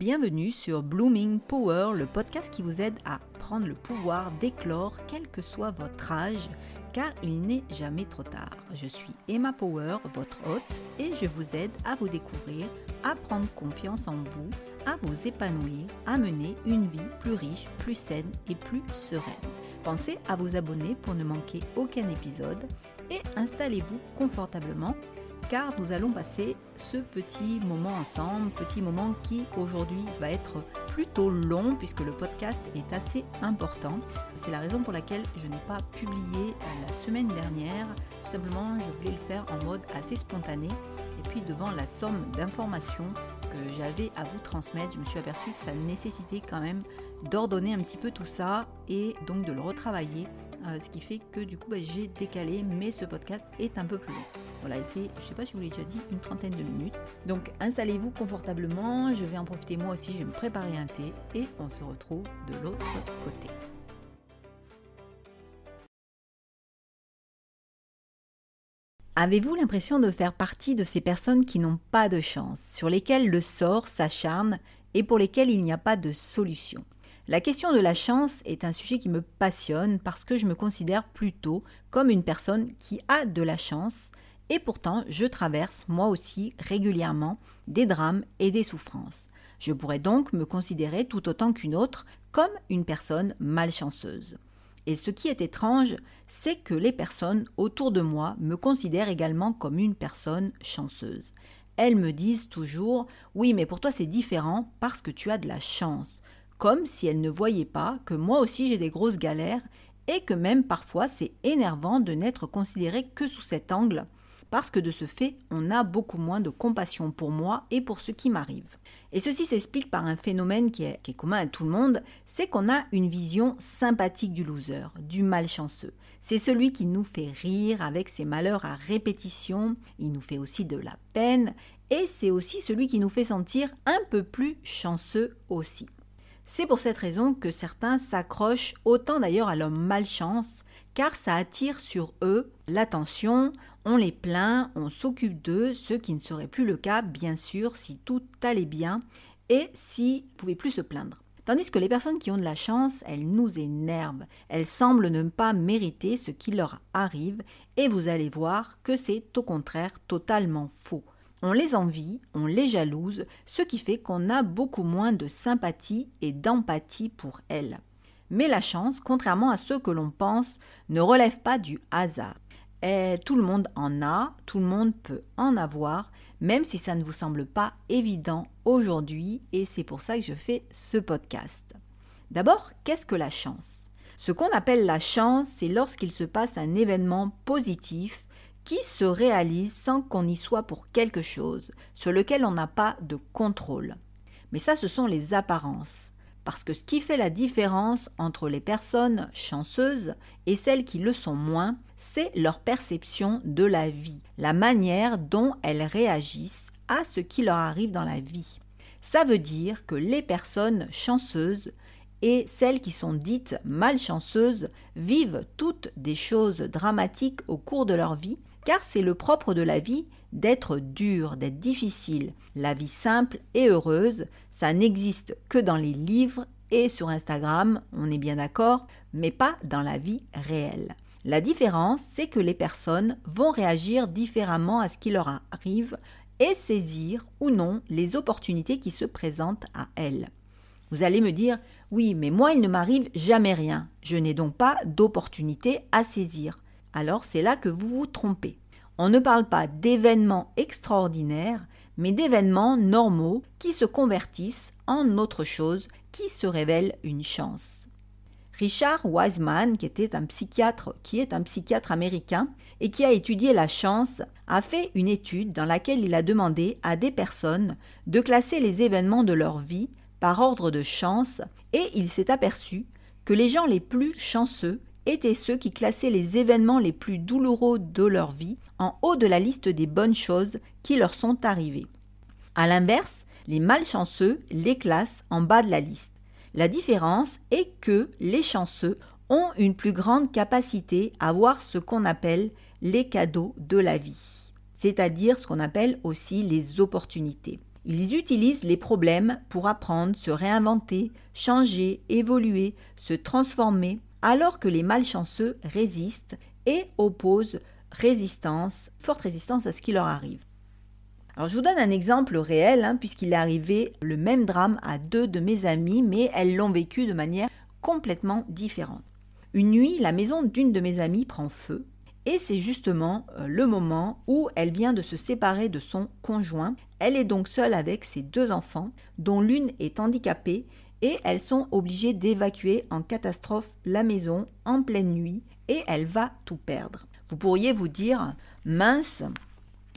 Bienvenue sur Blooming Power, le podcast qui vous aide à prendre le pouvoir d'éclore quel que soit votre âge, car il n'est jamais trop tard. Je suis Emma Power, votre hôte, et je vous aide à vous découvrir, à prendre confiance en vous, à vous épanouir, à mener une vie plus riche, plus saine et plus sereine. Pensez à vous abonner pour ne manquer aucun épisode et installez-vous confortablement car nous allons passer ce petit moment ensemble, petit moment qui aujourd'hui va être plutôt long puisque le podcast est assez important. C'est la raison pour laquelle je n'ai pas publié la semaine dernière. Tout simplement, je voulais le faire en mode assez spontané. Et puis devant la somme d'informations que j'avais à vous transmettre, je me suis aperçu que ça nécessitait quand même d'ordonner un petit peu tout ça et donc de le retravailler euh, ce qui fait que du coup bah, j'ai décalé, mais ce podcast est un peu plus long. Voilà, il fait, je sais pas si je vous l'ai déjà dit, une trentaine de minutes. Donc installez-vous confortablement, je vais en profiter moi aussi, je vais me préparer un thé et on se retrouve de l'autre côté. Avez-vous l'impression de faire partie de ces personnes qui n'ont pas de chance, sur lesquelles le sort s'acharne et pour lesquelles il n'y a pas de solution? La question de la chance est un sujet qui me passionne parce que je me considère plutôt comme une personne qui a de la chance et pourtant je traverse moi aussi régulièrement des drames et des souffrances. Je pourrais donc me considérer tout autant qu'une autre comme une personne malchanceuse. Et ce qui est étrange, c'est que les personnes autour de moi me considèrent également comme une personne chanceuse. Elles me disent toujours Oui, mais pour toi c'est différent parce que tu as de la chance comme si elle ne voyait pas que moi aussi j'ai des grosses galères et que même parfois c'est énervant de n'être considéré que sous cet angle, parce que de ce fait, on a beaucoup moins de compassion pour moi et pour ce qui m'arrive. Et ceci s'explique par un phénomène qui est, commun à tout le monde, c'est qu'on a une vision sympathique du loser, du malchanceux. C'est celui qui nous fait rire avec ses malheurs à répétition, il nous fait aussi de la peine, et c'est aussi celui qui nous fait sentir un peu plus chanceux aussi. C'est pour cette raison que certains s'accrochent autant d'ailleurs à leur malchance, car ça attire sur eux l'attention, on les plaint, on s'occupe d'eux, ce qui ne serait plus le cas bien sûr si tout allait bien et s'ils ne pouvaient plus se plaindre. Tandis que les personnes qui ont de la chance, elles nous énervent, elles semblent ne pas mériter ce qui leur arrive et vous allez voir que c'est au contraire totalement faux. On les envie, on les jalouse, ce qui fait qu'on a beaucoup moins de sympathie et d'empathie pour elles. Mais la chance, contrairement à ce que l'on pense, ne relève pas du hasard. Et tout le monde en a, tout le monde peut en avoir, même si ça ne vous semble pas évident aujourd'hui, et c'est pour ça que je fais ce podcast. D'abord, qu'est-ce que la chance? Ce qu'on appelle la chance, c'est lorsqu'il se passe un événement positif qui se réalise sans qu'on y soit pour quelque chose, sur lequel on n'a pas de contrôle. Mais ça, ce sont les apparences. Parce que ce qui fait la différence entre les personnes chanceuses et celles qui le sont moins, c'est leur perception de la vie, la manière dont elles réagissent à ce qui leur arrive dans la vie. Ça veut dire que les personnes chanceuses et celles qui sont dites malchanceuses vivent toutes des choses dramatiques au cours de leur vie car c'est le propre de la vie d'être dur, d'être difficile. La vie simple et heureuse, ça n'existe que dans les livres et sur Instagram, on est bien d'accord, mais pas dans la vie réelle. La différence, c'est que les personnes vont réagir différemment à ce qui leur arrive et saisir ou non les opportunités qui se présentent à elles. Vous allez me dire, oui, mais moi, il ne m'arrive jamais rien. Je n'ai donc pas d'opportunité à saisir alors c'est là que vous vous trompez. On ne parle pas d'événements extraordinaires, mais d'événements normaux qui se convertissent en autre chose qui se révèle une chance. Richard Wiseman, qui était un psychiatre, qui est un psychiatre américain et qui a étudié la chance, a fait une étude dans laquelle il a demandé à des personnes de classer les événements de leur vie par ordre de chance et il s'est aperçu que les gens les plus chanceux étaient ceux qui classaient les événements les plus douloureux de leur vie en haut de la liste des bonnes choses qui leur sont arrivées. A l'inverse, les malchanceux les classent en bas de la liste. La différence est que les chanceux ont une plus grande capacité à voir ce qu'on appelle les cadeaux de la vie, c'est-à-dire ce qu'on appelle aussi les opportunités. Ils utilisent les problèmes pour apprendre, se réinventer, changer, évoluer, se transformer, alors que les malchanceux résistent et opposent résistance, forte résistance à ce qui leur arrive. Alors je vous donne un exemple réel, hein, puisqu'il est arrivé le même drame à deux de mes amies, mais elles l'ont vécu de manière complètement différente. Une nuit, la maison d'une de mes amies prend feu, et c'est justement euh, le moment où elle vient de se séparer de son conjoint. Elle est donc seule avec ses deux enfants, dont l'une est handicapée, et elles sont obligées d'évacuer en catastrophe la maison en pleine nuit, et elle va tout perdre. Vous pourriez vous dire, mince,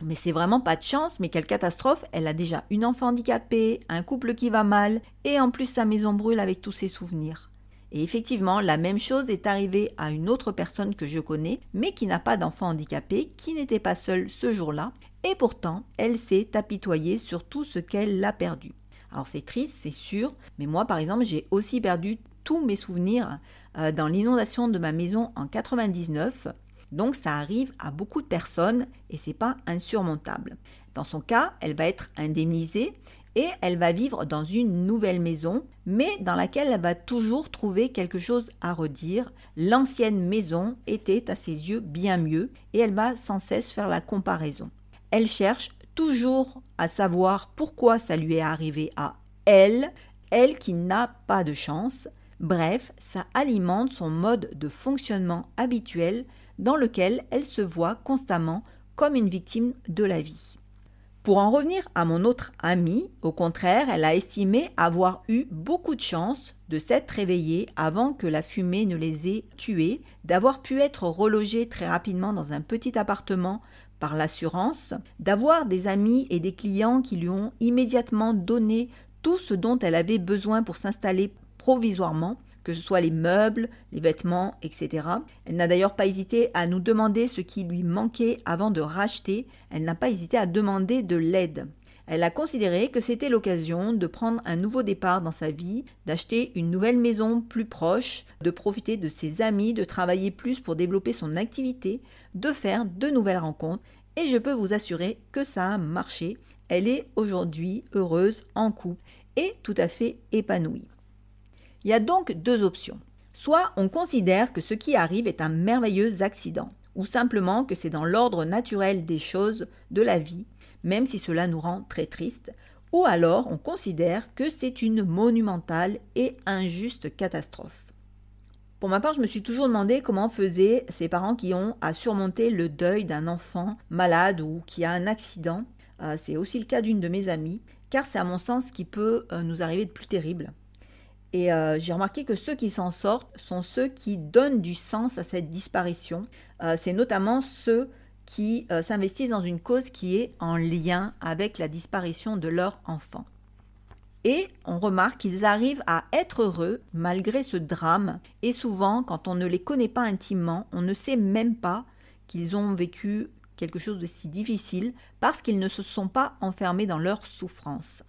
mais c'est vraiment pas de chance, mais quelle catastrophe, elle a déjà une enfant handicapée, un couple qui va mal, et en plus sa maison brûle avec tous ses souvenirs. Et effectivement, la même chose est arrivée à une autre personne que je connais, mais qui n'a pas d'enfant handicapé, qui n'était pas seule ce jour-là, et pourtant, elle s'est apitoyée sur tout ce qu'elle a perdu. Alors c'est triste, c'est sûr, mais moi par exemple, j'ai aussi perdu tous mes souvenirs euh, dans l'inondation de ma maison en 99 donc ça arrive à beaucoup de personnes et c'est pas insurmontable. Dans son cas, elle va être indemnisée et elle va vivre dans une nouvelle maison, mais dans laquelle elle va toujours trouver quelque chose à redire. L'ancienne maison était à ses yeux bien mieux et elle va sans cesse faire la comparaison. Elle cherche toujours à savoir pourquoi ça lui est arrivé à elle, elle qui n'a pas de chance. Bref, ça alimente son mode de fonctionnement habituel dans lequel elle se voit constamment comme une victime de la vie. Pour en revenir à mon autre amie, au contraire, elle a estimé avoir eu beaucoup de chance de s'être réveillée avant que la fumée ne les ait tués, d'avoir pu être relogée très rapidement dans un petit appartement par l'assurance, d'avoir des amis et des clients qui lui ont immédiatement donné tout ce dont elle avait besoin pour s'installer provisoirement, que ce soit les meubles, les vêtements, etc. Elle n'a d'ailleurs pas hésité à nous demander ce qui lui manquait avant de racheter, elle n'a pas hésité à demander de l'aide. Elle a considéré que c'était l'occasion de prendre un nouveau départ dans sa vie, d'acheter une nouvelle maison plus proche, de profiter de ses amis, de travailler plus pour développer son activité, de faire de nouvelles rencontres, et je peux vous assurer que ça a marché. Elle est aujourd'hui heureuse en couple et tout à fait épanouie. Il y a donc deux options. Soit on considère que ce qui arrive est un merveilleux accident, ou simplement que c'est dans l'ordre naturel des choses de la vie, même si cela nous rend très tristes, ou alors on considère que c'est une monumentale et injuste catastrophe. Pour ma part, je me suis toujours demandé comment faisaient ces parents qui ont à surmonter le deuil d'un enfant malade ou qui a un accident. Euh, c'est aussi le cas d'une de mes amies, car c'est à mon sens ce qui peut euh, nous arriver de plus terrible. Et euh, j'ai remarqué que ceux qui s'en sortent sont ceux qui donnent du sens à cette disparition. C'est notamment ceux qui euh, s'investissent dans une cause qui est en lien avec la disparition de leur enfant. Et on remarque qu'ils arrivent à être heureux malgré ce drame. Et souvent, quand on ne les connaît pas intimement, on ne sait même pas qu'ils ont vécu quelque chose de si difficile parce qu'ils ne se sont pas enfermés dans leur souffrance.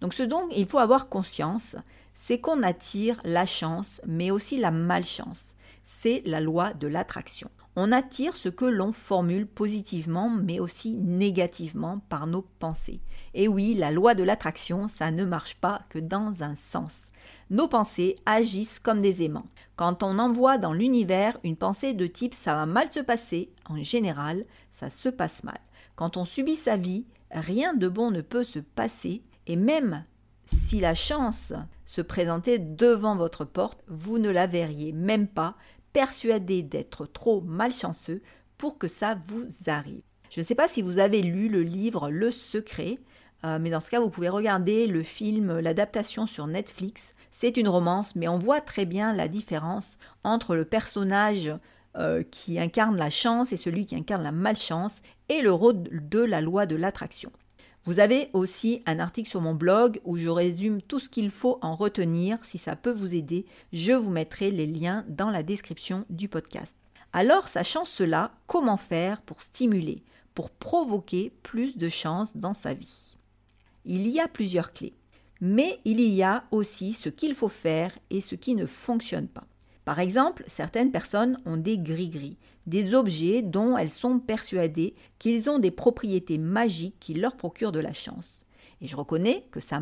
Donc ce dont il faut avoir conscience, c'est qu'on attire la chance, mais aussi la malchance. C'est la loi de l'attraction. On attire ce que l'on formule positivement, mais aussi négativement par nos pensées. Et oui, la loi de l'attraction, ça ne marche pas que dans un sens. Nos pensées agissent comme des aimants. Quand on envoie dans l'univers une pensée de type ça va mal se passer, en général, ça se passe mal. Quand on subit sa vie, rien de bon ne peut se passer, et même si la chance se présentait devant votre porte, vous ne la verriez même pas, persuadé d'être trop malchanceux pour que ça vous arrive. Je ne sais pas si vous avez lu le livre Le Secret, euh, mais dans ce cas, vous pouvez regarder le film, l'adaptation sur Netflix. C'est une romance, mais on voit très bien la différence entre le personnage euh, qui incarne la chance et celui qui incarne la malchance et le rôle de la loi de l'attraction. Vous avez aussi un article sur mon blog où je résume tout ce qu'il faut en retenir. Si ça peut vous aider, je vous mettrai les liens dans la description du podcast. Alors, sachant cela, comment faire pour stimuler, pour provoquer plus de chances dans sa vie? Il y a plusieurs clés, mais il y a aussi ce qu'il faut faire et ce qui ne fonctionne pas. Par exemple, certaines personnes ont des gris-gris, des objets dont elles sont persuadées qu'ils ont des propriétés magiques qui leur procurent de la chance. Et je reconnais que ça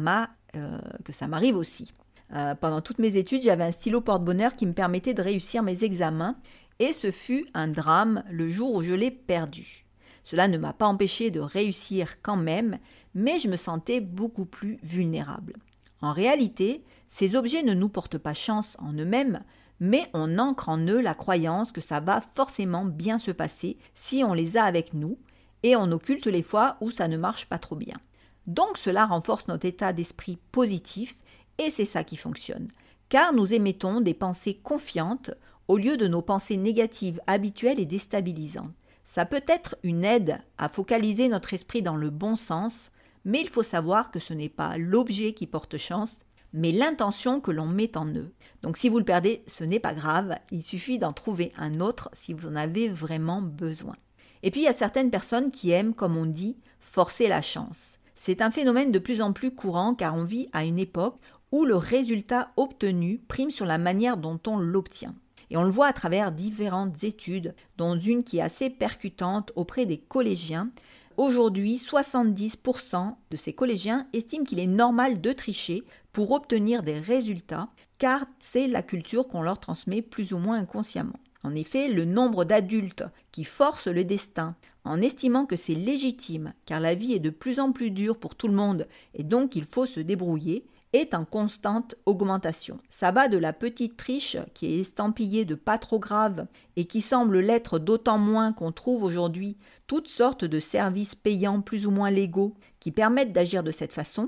euh, m'arrive aussi. Euh, pendant toutes mes études, j'avais un stylo porte-bonheur qui me permettait de réussir mes examens, et ce fut un drame le jour où je l'ai perdu. Cela ne m'a pas empêché de réussir quand même, mais je me sentais beaucoup plus vulnérable. En réalité, ces objets ne nous portent pas chance en eux-mêmes, mais on ancre en eux la croyance que ça va forcément bien se passer si on les a avec nous, et on occulte les fois où ça ne marche pas trop bien. Donc cela renforce notre état d'esprit positif, et c'est ça qui fonctionne, car nous émettons des pensées confiantes au lieu de nos pensées négatives habituelles et déstabilisantes. Ça peut être une aide à focaliser notre esprit dans le bon sens, mais il faut savoir que ce n'est pas l'objet qui porte chance, mais l'intention que l'on met en eux. Donc si vous le perdez, ce n'est pas grave, il suffit d'en trouver un autre si vous en avez vraiment besoin. Et puis il y a certaines personnes qui aiment, comme on dit, forcer la chance. C'est un phénomène de plus en plus courant car on vit à une époque où le résultat obtenu prime sur la manière dont on l'obtient. Et on le voit à travers différentes études, dont une qui est assez percutante auprès des collégiens. Aujourd'hui, 70% de ces collégiens estiment qu'il est normal de tricher pour obtenir des résultats, car c'est la culture qu'on leur transmet plus ou moins inconsciemment. En effet, le nombre d'adultes qui forcent le destin en estimant que c'est légitime, car la vie est de plus en plus dure pour tout le monde et donc il faut se débrouiller, est en constante augmentation. Ça va de la petite triche qui est estampillée de pas trop grave et qui semble l'être d'autant moins qu'on trouve aujourd'hui toutes sortes de services payants plus ou moins légaux qui permettent d'agir de cette façon,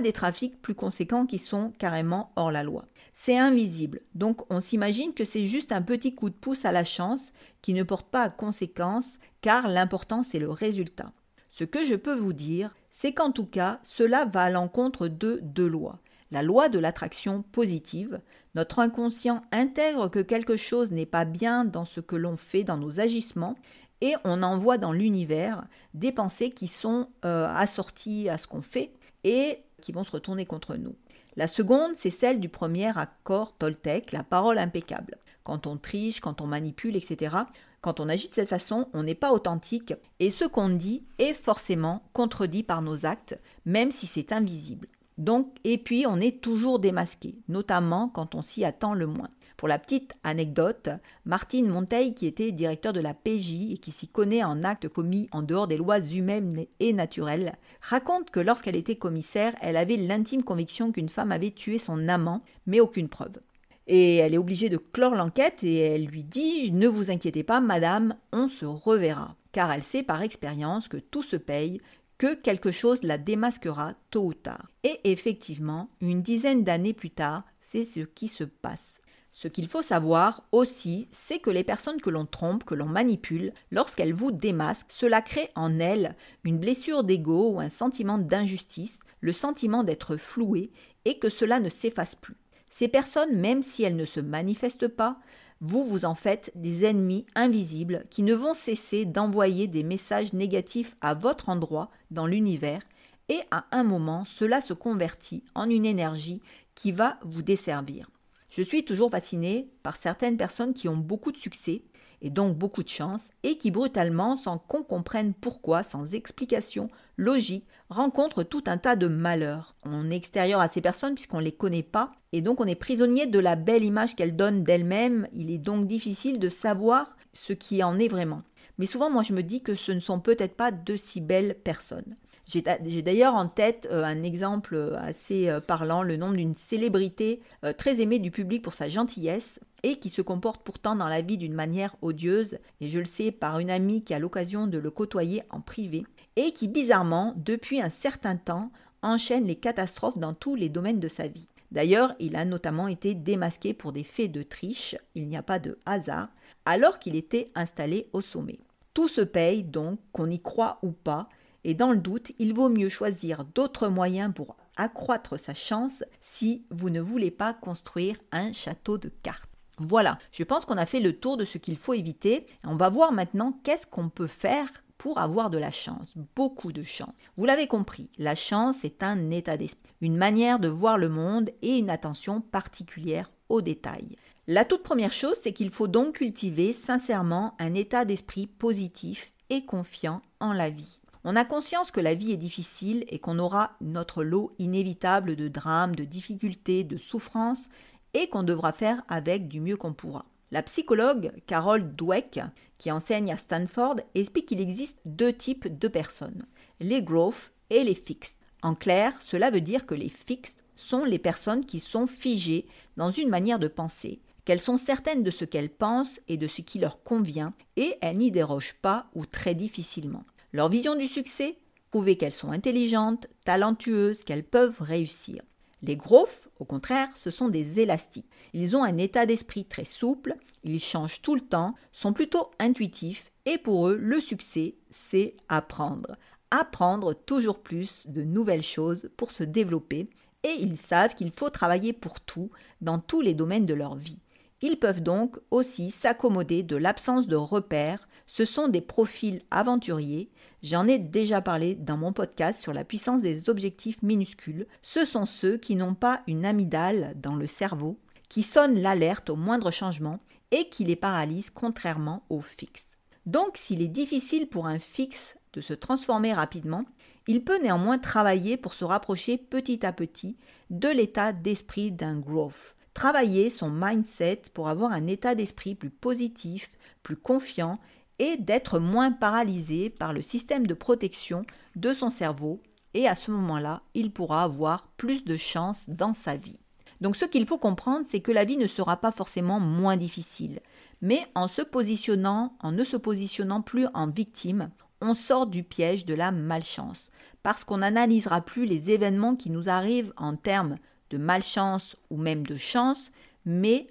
des trafics plus conséquents qui sont carrément hors la loi. C'est invisible, donc on s'imagine que c'est juste un petit coup de pouce à la chance qui ne porte pas conséquence car l'important c'est le résultat. Ce que je peux vous dire, c'est qu'en tout cas, cela va à l'encontre de deux lois. La loi de l'attraction positive, notre inconscient intègre que quelque chose n'est pas bien dans ce que l'on fait, dans nos agissements, et on envoie dans l'univers des pensées qui sont euh, assorties à ce qu'on fait et qui vont se retourner contre nous. La seconde, c'est celle du premier accord Toltec, la parole impeccable. Quand on triche, quand on manipule, etc., quand on agit de cette façon, on n'est pas authentique et ce qu'on dit est forcément contredit par nos actes, même si c'est invisible. Donc, et puis on est toujours démasqué, notamment quand on s'y attend le moins. Pour la petite anecdote, Martine Monteil, qui était directeur de la PJ et qui s'y connaît en actes commis en dehors des lois humaines et naturelles, raconte que lorsqu'elle était commissaire, elle avait l'intime conviction qu'une femme avait tué son amant, mais aucune preuve. Et elle est obligée de clore l'enquête et elle lui dit Ne vous inquiétez pas, madame, on se reverra. Car elle sait par expérience que tout se paye, que quelque chose la démasquera tôt ou tard. Et effectivement, une dizaine d'années plus tard, c'est ce qui se passe. Ce qu'il faut savoir aussi, c'est que les personnes que l'on trompe, que l'on manipule, lorsqu'elles vous démasquent, cela crée en elles une blessure d'ego ou un sentiment d'injustice, le sentiment d'être floué, et que cela ne s'efface plus. Ces personnes, même si elles ne se manifestent pas, vous vous en faites des ennemis invisibles qui ne vont cesser d'envoyer des messages négatifs à votre endroit dans l'univers et à un moment cela se convertit en une énergie qui va vous desservir. Je suis toujours fascinée par certaines personnes qui ont beaucoup de succès et donc beaucoup de chance, et qui brutalement, sans qu'on comprenne pourquoi, sans explication logique, rencontrent tout un tas de malheurs. On est extérieur à ces personnes puisqu'on ne les connaît pas, et donc on est prisonnier de la belle image qu'elles donnent d'elles-mêmes, il est donc difficile de savoir ce qui en est vraiment. Mais souvent, moi, je me dis que ce ne sont peut-être pas de si belles personnes. J'ai d'ailleurs en tête euh, un exemple euh, assez euh, parlant, le nom d'une célébrité très aimée du public pour sa gentillesse et qui se comporte pourtant dans la vie d'une manière odieuse, et je le sais par une amie qui a l'occasion de le côtoyer en privé, et qui bizarrement, depuis un certain temps, enchaîne les catastrophes dans tous les domaines de sa vie. D'ailleurs, il a notamment été démasqué pour des faits de triche, il n'y a pas de hasard, alors qu'il était installé au sommet. Tout se paye donc, qu'on y croit ou pas, et dans le doute, il vaut mieux choisir d'autres moyens pour accroître sa chance si vous ne voulez pas construire un château de cartes. Voilà, je pense qu'on a fait le tour de ce qu'il faut éviter. On va voir maintenant qu'est-ce qu'on peut faire pour avoir de la chance, beaucoup de chance. Vous l'avez compris, la chance est un état d'esprit, une manière de voir le monde et une attention particulière aux détails. La toute première chose, c'est qu'il faut donc cultiver sincèrement un état d'esprit positif et confiant en la vie. On a conscience que la vie est difficile et qu'on aura notre lot inévitable de drames, de difficultés, de souffrances et qu'on devra faire avec du mieux qu'on pourra. La psychologue Carol Dweck, qui enseigne à Stanford, explique qu'il existe deux types de personnes, les growth et les fixed. En clair, cela veut dire que les fixed sont les personnes qui sont figées dans une manière de penser, qu'elles sont certaines de ce qu'elles pensent et de ce qui leur convient, et elles n'y dérogent pas ou très difficilement. Leur vision du succès Prouver qu'elles sont intelligentes, talentueuses, qu'elles peuvent réussir. Les growth, au contraire, ce sont des élastiques. Ils ont un état d'esprit très souple, ils changent tout le temps, sont plutôt intuitifs et pour eux, le succès, c'est apprendre. Apprendre toujours plus de nouvelles choses pour se développer et ils savent qu'il faut travailler pour tout dans tous les domaines de leur vie. Ils peuvent donc aussi s'accommoder de l'absence de repères. Ce sont des profils aventuriers. J'en ai déjà parlé dans mon podcast sur la puissance des objectifs minuscules. Ce sont ceux qui n'ont pas une amygdale dans le cerveau, qui sonnent l'alerte au moindre changement et qui les paralysent contrairement aux fixes. Donc s'il est difficile pour un fixe de se transformer rapidement, il peut néanmoins travailler pour se rapprocher petit à petit de l'état d'esprit d'un growth travailler son mindset pour avoir un état d'esprit plus positif, plus confiant et d'être moins paralysé par le système de protection de son cerveau et à ce moment-là, il pourra avoir plus de chance dans sa vie. Donc ce qu'il faut comprendre, c'est que la vie ne sera pas forcément moins difficile, mais en se positionnant, en ne se positionnant plus en victime, on sort du piège de la malchance, parce qu'on n'analysera plus les événements qui nous arrivent en termes de malchance ou même de chance, mais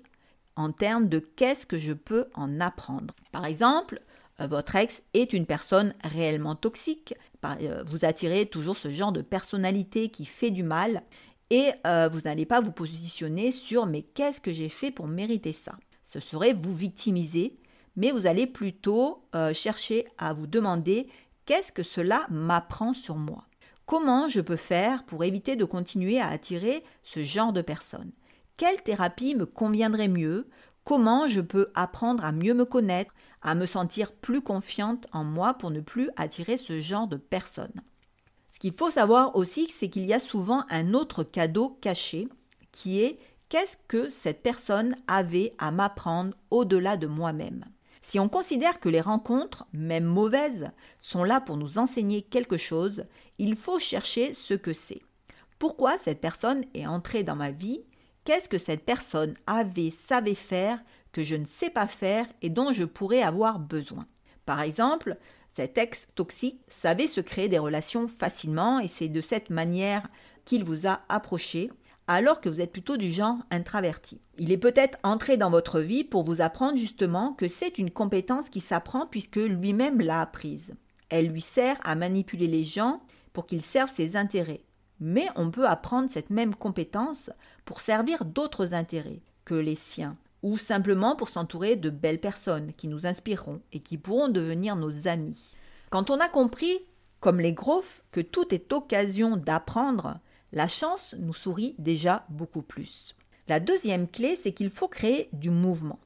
en termes de qu'est-ce que je peux en apprendre. Par exemple, votre ex est une personne réellement toxique, euh, vous attirez toujours ce genre de personnalité qui fait du mal et euh, vous n'allez pas vous positionner sur mais qu'est-ce que j'ai fait pour mériter ça? Ce serait vous victimiser, mais vous allez plutôt chercher à vous demander qu'est-ce que cela m'apprend sur moi? Comment je peux faire pour éviter de continuer à attirer ce genre de personnes? Quelle thérapie me conviendrait mieux? Comment je peux apprendre à mieux me connaître, à me sentir plus confiante en moi pour ne plus attirer ce genre de personnes. Ce qu'il faut savoir aussi, c'est qu'il y a souvent un autre cadeau caché qui est qu'est-ce que cette personne avait à m'apprendre au-delà de moi-même? Si on considère que les rencontres, même mauvaises, sont là pour nous enseigner quelque chose, il faut chercher ce que c'est. Pourquoi cette personne est entrée dans ma vie? Qu'est-ce que cette personne avait, savait faire, que je ne sais pas faire et dont je pourrais avoir besoin Par exemple, cet ex toxique savait se créer des relations facilement et c'est de cette manière qu'il vous a approché alors que vous êtes plutôt du genre intraverti. Il est peut-être entré dans votre vie pour vous apprendre justement que c'est une compétence qui s'apprend puisque lui-même l'a apprise. Elle lui sert à manipuler les gens pour qu'ils servent ses intérêts. Mais on peut apprendre cette même compétence pour servir d'autres intérêts que les siens, ou simplement pour s'entourer de belles personnes qui nous inspireront et qui pourront devenir nos amis. Quand on a compris, comme les grosses, que tout est occasion d'apprendre, la chance nous sourit déjà beaucoup plus. La deuxième clé, c'est qu'il faut créer du mouvement.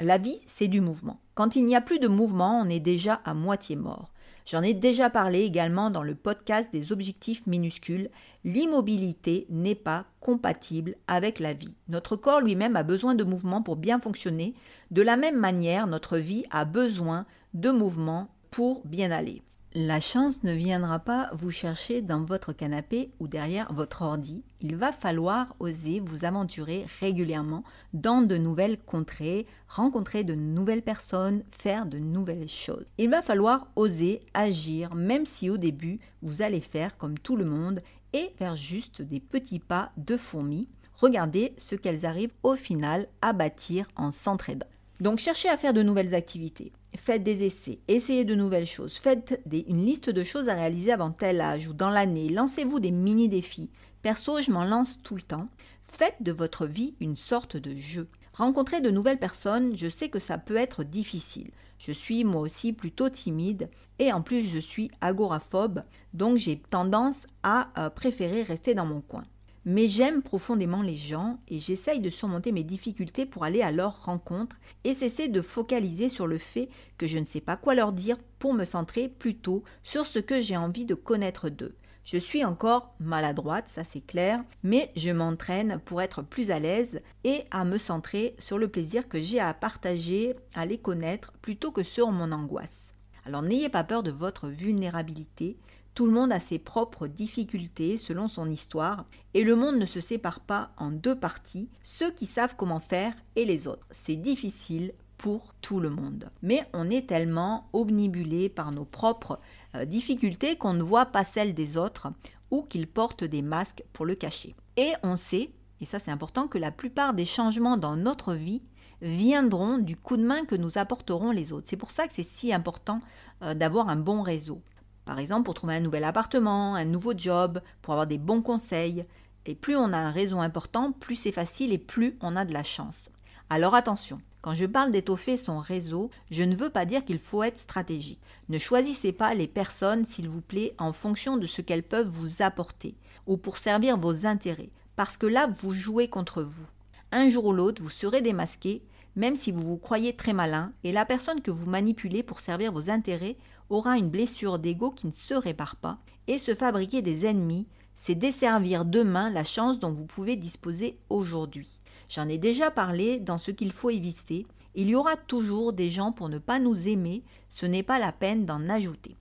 La vie, c'est du mouvement. Quand il n'y a plus de mouvement, on est déjà à moitié mort. J'en ai déjà parlé également dans le podcast des objectifs minuscules. L'immobilité n'est pas compatible avec la vie. Notre corps lui-même a besoin de mouvement pour bien fonctionner. De la même manière, notre vie a besoin de mouvement pour bien aller. La chance ne viendra pas vous chercher dans votre canapé ou derrière votre ordi. Il va falloir oser vous aventurer régulièrement dans de nouvelles contrées, rencontrer de nouvelles personnes, faire de nouvelles choses. Il va falloir oser agir même si au début vous allez faire comme tout le monde et faire juste des petits pas de fourmis. Regardez ce qu'elles arrivent au final à bâtir en s'entraidant. Donc cherchez à faire de nouvelles activités faites des essais, essayez de nouvelles choses, faites une liste de choses à réaliser avant tel âge ou dans l'année, lancez-vous des mini-défis. Perso, je m'en lance tout le temps. Faites de votre vie une sorte de jeu. Rencontrer de nouvelles personnes, je sais que ça peut être difficile. Je suis moi aussi plutôt timide et en plus je suis agoraphobe, donc j'ai tendance à euh, préférer rester dans mon coin. Mais j'aime profondément les gens et j'essaye de surmonter mes difficultés pour aller à leur rencontre et cesser de focaliser sur le fait que je ne sais pas quoi leur dire pour me centrer plutôt sur ce que j'ai envie de connaître d'eux. Je suis encore maladroite, ça c'est clair, mais je m'entraîne pour être plus à l'aise et à me centrer sur le plaisir que j'ai à partager, à les connaître, plutôt que sur mon angoisse. Alors n'ayez pas peur de votre vulnérabilité, tout le monde a ses propres difficultés selon son histoire et le monde ne se sépare pas en deux parties, ceux qui savent comment faire et les autres. C'est difficile pour tout le monde. Mais on est tellement omnibulé par nos propres euh, difficultés qu'on ne voit pas celles des autres ou qu'ils portent des masques pour le cacher. Et on sait, et ça c'est important, que la plupart des changements dans notre vie viendront du coup de main que nous apporteront les autres. C'est pour ça que c'est si important euh, d'avoir un bon réseau. Par exemple, pour trouver un nouvel appartement, un nouveau job, pour avoir des bons conseils. Et plus on a un réseau important, plus c'est facile et plus on a de la chance. Alors attention, quand je parle d'étoffer son réseau, je ne veux pas dire qu'il faut être stratégique. Ne choisissez pas les personnes, s'il vous plaît, en fonction de ce qu'elles peuvent vous apporter ou pour servir vos intérêts, parce que là, vous jouez contre vous. Un jour ou l'autre, vous serez démasqué, même si vous vous croyez très malin, et la personne que vous manipulez pour servir vos intérêts aura une blessure d'ego qui ne se répare pas, et se fabriquer des ennemis, c'est desservir demain la chance dont vous pouvez disposer aujourd'hui. J'en ai déjà parlé dans ce qu'il faut éviter. Il y aura toujours des gens pour ne pas nous aimer, ce n'est pas la peine d'en ajouter.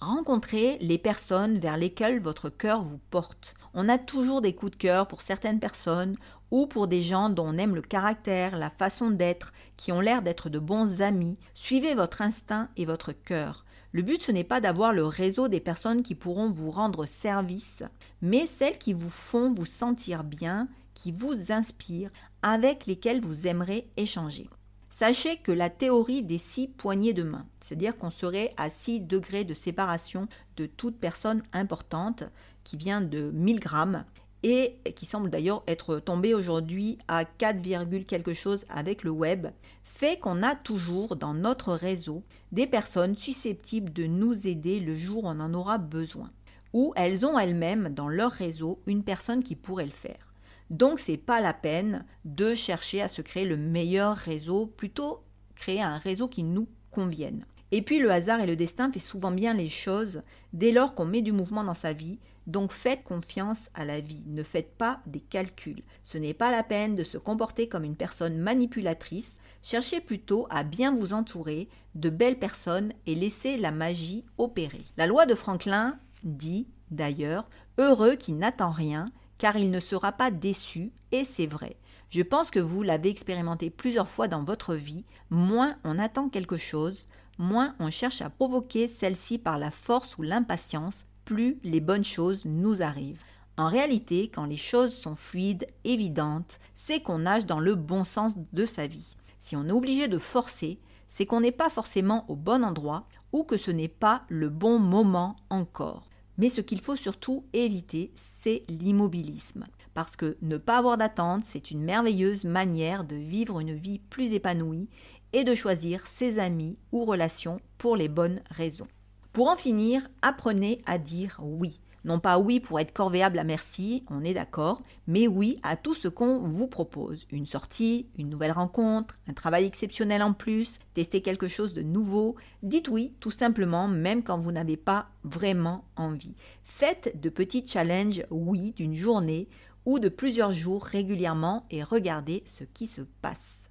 Rencontrez les personnes vers lesquelles votre cœur vous porte. On a toujours des coups de cœur pour certaines personnes ou pour des gens dont on aime le caractère, la façon d'être, qui ont l'air d'être de bons amis. Suivez votre instinct et votre cœur. Le but, ce n'est pas d'avoir le réseau des personnes qui pourront vous rendre service, mais celles qui vous font vous sentir bien qui vous inspirent, avec lesquels vous aimerez échanger. Sachez que la théorie des six poignées de main, c'est-à-dire qu'on serait à 6 degrés de séparation de toute personne importante, qui vient de 1000 grammes, et qui semble d'ailleurs être tombée aujourd'hui à 4, quelque chose avec le web, fait qu'on a toujours dans notre réseau des personnes susceptibles de nous aider le jour où on en aura besoin, ou elles ont elles-mêmes dans leur réseau une personne qui pourrait le faire. Donc c'est pas la peine de chercher à se créer le meilleur réseau, plutôt créer un réseau qui nous convienne. Et puis le hasard et le destin fait souvent bien les choses dès lors qu'on met du mouvement dans sa vie. Donc faites confiance à la vie, ne faites pas des calculs. Ce n'est pas la peine de se comporter comme une personne manipulatrice, cherchez plutôt à bien vous entourer de belles personnes et laissez la magie opérer. La loi de Franklin dit d'ailleurs Heureux qui n'attend rien car il ne sera pas déçu, et c'est vrai. Je pense que vous l'avez expérimenté plusieurs fois dans votre vie, moins on attend quelque chose, moins on cherche à provoquer celle-ci par la force ou l'impatience, plus les bonnes choses nous arrivent. En réalité, quand les choses sont fluides, évidentes, c'est qu'on nage dans le bon sens de sa vie. Si on est obligé de forcer, c'est qu'on n'est pas forcément au bon endroit ou que ce n'est pas le bon moment encore. Mais ce qu'il faut surtout éviter, c'est l'immobilisme. Parce que ne pas avoir d'attente, c'est une merveilleuse manière de vivre une vie plus épanouie et de choisir ses amis ou relations pour les bonnes raisons. Pour en finir, apprenez à dire oui. Non pas oui pour être corvéable à merci, on est d'accord, mais oui à tout ce qu'on vous propose. Une sortie, une nouvelle rencontre, un travail exceptionnel en plus, tester quelque chose de nouveau. Dites oui tout simplement, même quand vous n'avez pas vraiment envie. Faites de petits challenges oui d'une journée ou de plusieurs jours régulièrement et regardez ce qui se passe.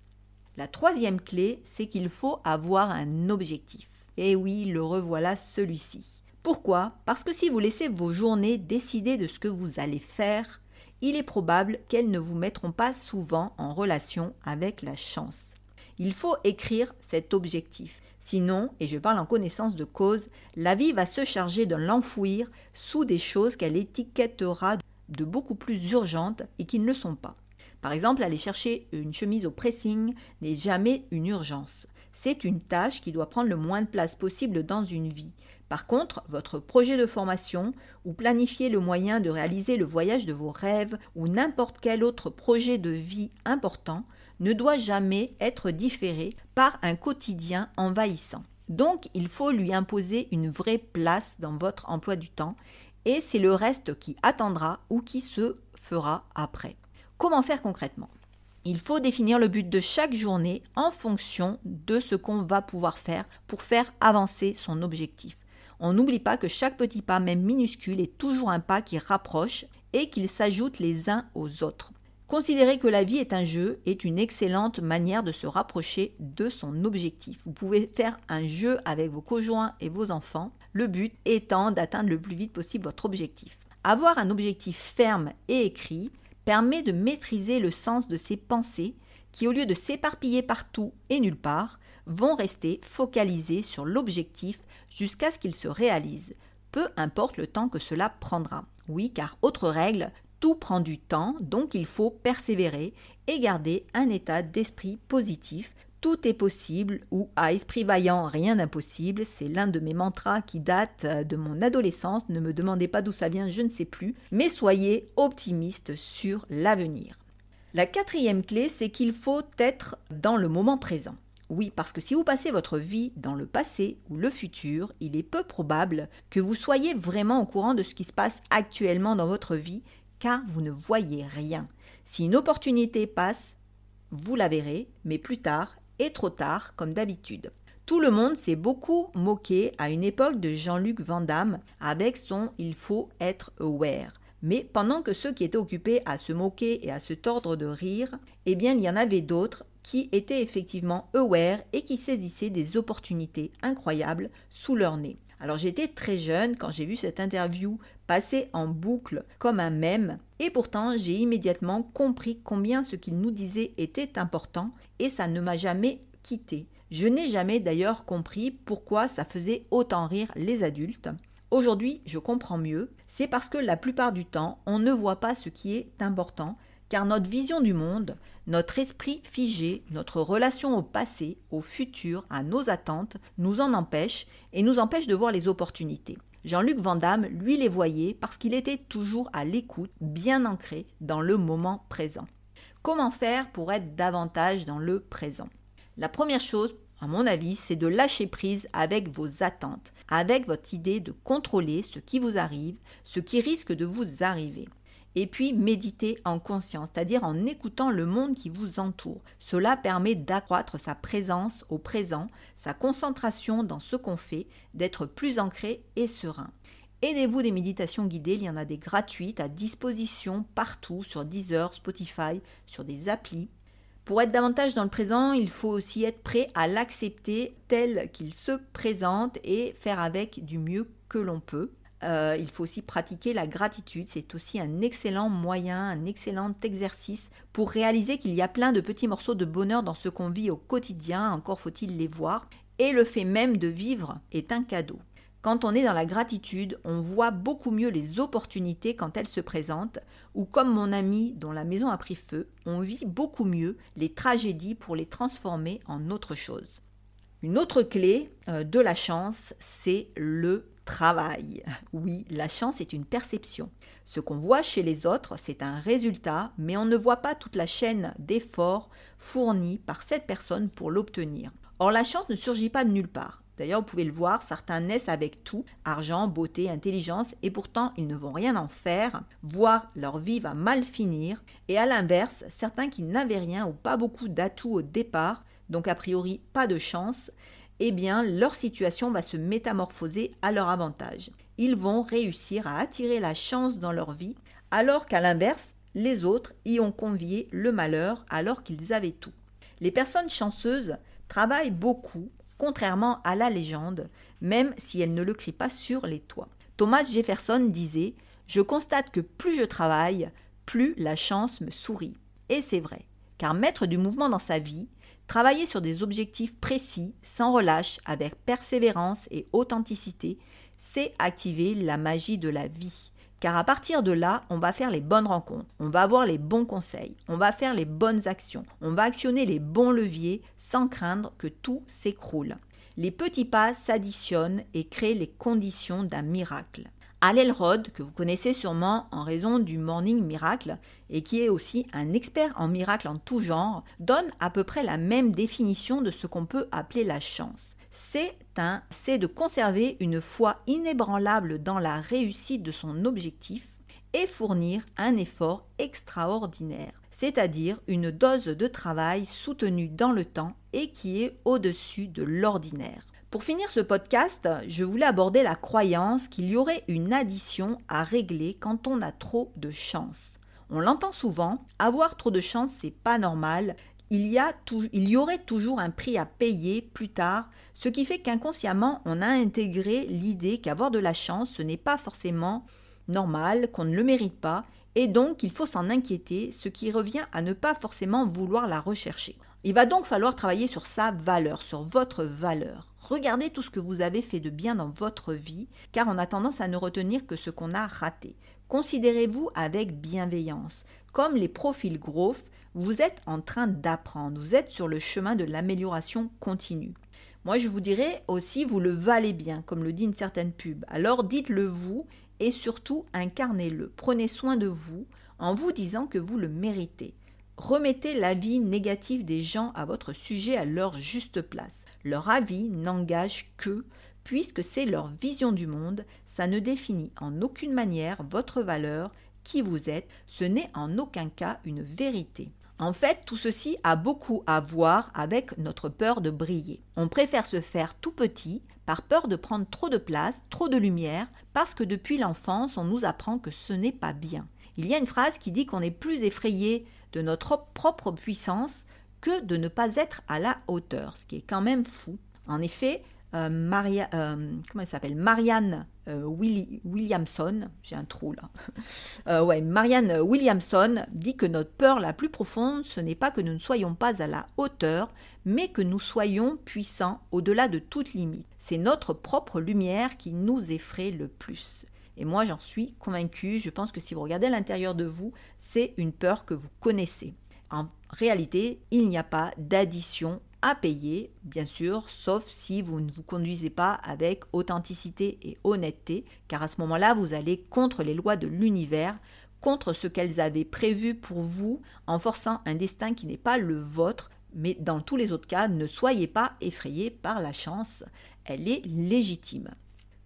La troisième clé, c'est qu'il faut avoir un objectif. Et oui, le revoilà celui-ci. Pourquoi? Parce que si vous laissez vos journées décider de ce que vous allez faire, il est probable qu'elles ne vous mettront pas souvent en relation avec la chance. Il faut écrire cet objectif. Sinon, et je parle en connaissance de cause, la vie va se charger de l'enfouir sous des choses qu'elle étiquettera de beaucoup plus urgentes et qui ne le sont pas. Par exemple, aller chercher une chemise au pressing n'est jamais une urgence. C'est une tâche qui doit prendre le moins de place possible dans une vie. Par contre, votre projet de formation ou planifier le moyen de réaliser le voyage de vos rêves ou n'importe quel autre projet de vie important ne doit jamais être différé par un quotidien envahissant. Donc, il faut lui imposer une vraie place dans votre emploi du temps et c'est le reste qui attendra ou qui se fera après. Comment faire concrètement il faut définir le but de chaque journée en fonction de ce qu'on va pouvoir faire pour faire avancer son objectif. On n'oublie pas que chaque petit pas, même minuscule, est toujours un pas qui rapproche et qu'ils s'ajoutent les uns aux autres. Considérer que la vie est un jeu est une excellente manière de se rapprocher de son objectif. Vous pouvez faire un jeu avec vos conjoints et vos enfants, le but étant d'atteindre le plus vite possible votre objectif. Avoir un objectif ferme et écrit permet de maîtriser le sens de ses pensées qui, au lieu de s'éparpiller partout et nulle part, vont rester focalisées sur l'objectif jusqu'à ce qu'il se réalise, peu importe le temps que cela prendra. Oui, car autre règle, tout prend du temps, donc il faut persévérer et garder un état d'esprit positif tout est possible ou à esprit vaillant, rien d'impossible. C'est l'un de mes mantras qui date euh, de mon adolescence. Ne me demandez pas d'où ça vient, je ne sais plus. Mais soyez optimiste sur l'avenir. La quatrième clé, c'est qu'il faut être dans le moment présent. Oui, parce que si vous passez votre vie dans le passé ou le futur, il est peu probable que vous soyez vraiment au courant de ce qui se passe actuellement dans votre vie, car vous ne voyez rien. Si une opportunité passe, vous la verrez, mais plus tard, et trop tard, comme d'habitude. Tout le monde s'est beaucoup moqué à une époque de Jean-Luc Van Damme avec son Il faut être aware. Mais pendant que ceux qui étaient occupés à se moquer et à se tordre de rire, eh bien il y en avait d'autres qui étaient effectivement aware et qui saisissaient des opportunités incroyables sous leur nez. Alors j'étais très jeune quand j'ai vu cette interview passer en boucle comme un mème et pourtant j'ai immédiatement compris combien ce qu'il nous disait était important et ça ne m'a jamais quitté. Je n'ai jamais d'ailleurs compris pourquoi ça faisait autant rire les adultes. Aujourd'hui, je comprends mieux. C'est parce que la plupart du temps, on ne voit pas ce qui est important, car notre vision du monde, notre esprit figé, notre relation au passé, au futur, à nos attentes, nous en empêche et nous empêche de voir les opportunités. Jean-Luc Vandamme, lui, les voyait parce qu'il était toujours à l'écoute, bien ancré dans le moment présent. Comment faire pour être davantage dans le présent? La première chose, à mon avis, c'est de lâcher prise avec vos attentes, avec votre idée de contrôler ce qui vous arrive, ce qui risque de vous arriver. Et puis méditer en conscience, c'est-à-dire en écoutant le monde qui vous entoure. Cela permet d'accroître sa présence au présent, sa concentration dans ce qu'on fait, d'être plus ancré et serein. Aidez-vous des méditations guidées, il y en a des gratuites à disposition partout sur Deezer, Spotify, sur des applis. Pour être davantage dans le présent, il faut aussi être prêt à l'accepter tel qu'il se présente et faire avec du mieux que l'on peut. Euh, il faut aussi pratiquer la gratitude. C'est aussi un excellent moyen, un excellent exercice pour réaliser qu'il y a plein de petits morceaux de bonheur dans ce qu'on vit au quotidien. Encore faut-il les voir. Et le fait même de vivre est un cadeau. Quand on est dans la gratitude, on voit beaucoup mieux les opportunités quand elles se présentent, ou comme mon ami dont la maison a pris feu, on vit beaucoup mieux les tragédies pour les transformer en autre chose. Une autre clé euh, de la chance, c'est le travail. Oui, la chance est une perception. Ce qu'on voit chez les autres, c'est un résultat, mais on ne voit pas toute la chaîne d'efforts fournis par cette personne pour l'obtenir. Or, la chance ne surgit pas de nulle part. D'ailleurs, vous pouvez le voir, certains naissent avec tout, argent, beauté, intelligence, et pourtant ils ne vont rien en faire, voire leur vie va mal finir. Et à l'inverse, certains qui n'avaient rien ou pas beaucoup d'atouts au départ, donc a priori pas de chance, eh bien leur situation va se métamorphoser à leur avantage. Ils vont réussir à attirer la chance dans leur vie, alors qu'à l'inverse, les autres y ont convié le malheur alors qu'ils avaient tout. Les personnes chanceuses travaillent beaucoup, contrairement à la légende, même si elles ne le crient pas sur les toits. Thomas Jefferson disait Je constate que plus je travaille, plus la chance me sourit. Et c'est vrai, car mettre du mouvement dans sa vie, Travailler sur des objectifs précis, sans relâche, avec persévérance et authenticité, c'est activer la magie de la vie. Car à partir de là, on va faire les bonnes rencontres, on va avoir les bons conseils, on va faire les bonnes actions, on va actionner les bons leviers sans craindre que tout s'écroule. Les petits pas s'additionnent et créent les conditions d'un miracle. Al Elrod, que vous connaissez sûrement en raison du Morning Miracle, et qui est aussi un expert en miracles en tout genre, donne à peu près la même définition de ce qu'on peut appeler la chance. c'est un c'est de conserver une foi inébranlable dans la réussite de son objectif et fournir un effort extraordinaire, c'est-à-dire une dose de travail soutenue dans le temps et qui est au-dessus de l'ordinaire. Pour finir ce podcast, je voulais aborder la croyance qu'il y aurait une addition à régler quand on a trop de chance. On l'entend souvent, avoir trop de chance c'est pas normal, il y, a il y aurait toujours un prix à payer plus tard, ce qui fait qu'inconsciemment on a intégré l'idée qu'avoir de la chance ce n'est pas forcément normal, qu'on ne le mérite pas, et donc il faut s'en inquiéter, ce qui revient à ne pas forcément vouloir la rechercher. Il va donc falloir travailler sur sa valeur, sur votre valeur. Regardez tout ce que vous avez fait de bien dans votre vie, car on a tendance à ne retenir que ce qu'on a raté. Considérez-vous avec bienveillance. Comme les profils growth, vous êtes en train d'apprendre, vous êtes sur le chemin de l'amélioration continue. Moi, je vous dirais aussi, vous le valez bien, comme le dit une certaine pub. Alors dites-le vous et surtout incarnez-le. Prenez soin de vous en vous disant que vous le méritez. Remettez l'avis négatif des gens à votre sujet à leur juste place. Leur avis n'engage que, puisque c'est leur vision du monde, ça ne définit en aucune manière votre valeur, qui vous êtes, ce n'est en aucun cas une vérité. En fait, tout ceci a beaucoup à voir avec notre peur de briller. On préfère se faire tout petit par peur de prendre trop de place, trop de lumière, parce que depuis l'enfance, on nous apprend que ce n'est pas bien. Il y a une phrase qui dit qu'on est plus effrayé de notre propre puissance que de ne pas être à la hauteur, ce qui est quand même fou. En effet, euh, euh, Marianne euh, Williamson, j'ai un trou là. Marianne Williamson dit que notre peur la plus profonde, ce n'est pas que nous ne soyons pas à la hauteur, mais que nous soyons puissants au-delà de toute limite. C'est notre propre lumière qui nous effraie le plus. Et moi, j'en suis convaincue. Je pense que si vous regardez l'intérieur de vous, c'est une peur que vous connaissez. En réalité, il n'y a pas d'addition à payer, bien sûr, sauf si vous ne vous conduisez pas avec authenticité et honnêteté, car à ce moment-là, vous allez contre les lois de l'univers, contre ce qu'elles avaient prévu pour vous, en forçant un destin qui n'est pas le vôtre, mais dans tous les autres cas, ne soyez pas effrayés par la chance, elle est légitime.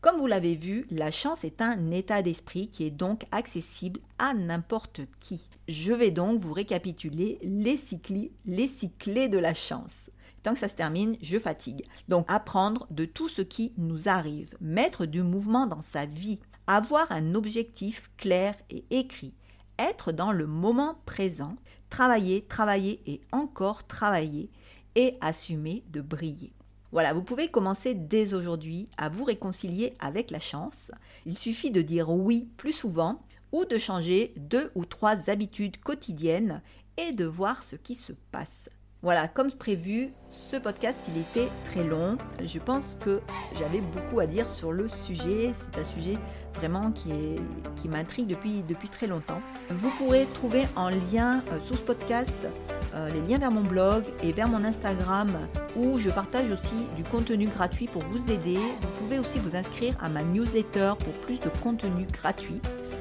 Comme vous l'avez vu, la chance est un état d'esprit qui est donc accessible à n'importe qui. Je vais donc vous récapituler les, cycles, les cyclés de la chance. Tant que ça se termine, je fatigue. Donc apprendre de tout ce qui nous arrive, mettre du mouvement dans sa vie, avoir un objectif clair et écrit, être dans le moment présent, travailler, travailler et encore travailler et assumer de briller. Voilà, vous pouvez commencer dès aujourd'hui à vous réconcilier avec la chance. Il suffit de dire oui plus souvent ou de changer deux ou trois habitudes quotidiennes et de voir ce qui se passe. Voilà, comme prévu, ce podcast, il était très long. Je pense que j'avais beaucoup à dire sur le sujet. C'est un sujet vraiment qui, qui m'intrigue depuis, depuis très longtemps. Vous pourrez trouver en lien euh, sous ce podcast euh, les liens vers mon blog et vers mon Instagram où je partage aussi du contenu gratuit pour vous aider. Vous pouvez aussi vous inscrire à ma newsletter pour plus de contenu gratuit.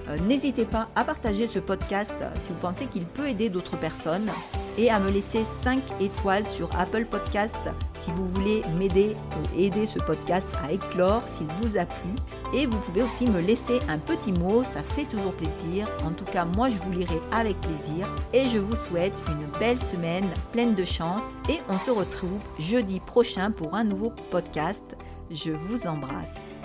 Euh, n'hésitez pas à partager ce podcast si vous pensez qu'il peut aider d'autres personnes et à me laisser 5 étoiles sur Apple Podcast si vous voulez m'aider ou aider ce podcast à éclore s'il vous a plu. Et vous pouvez aussi me laisser un petit mot, ça fait toujours plaisir. En tout cas, moi je vous lirai avec plaisir et je vous souhaite une belle semaine pleine de chance et on se retrouve jeudi prochain pour un nouveau podcast. Je vous embrasse.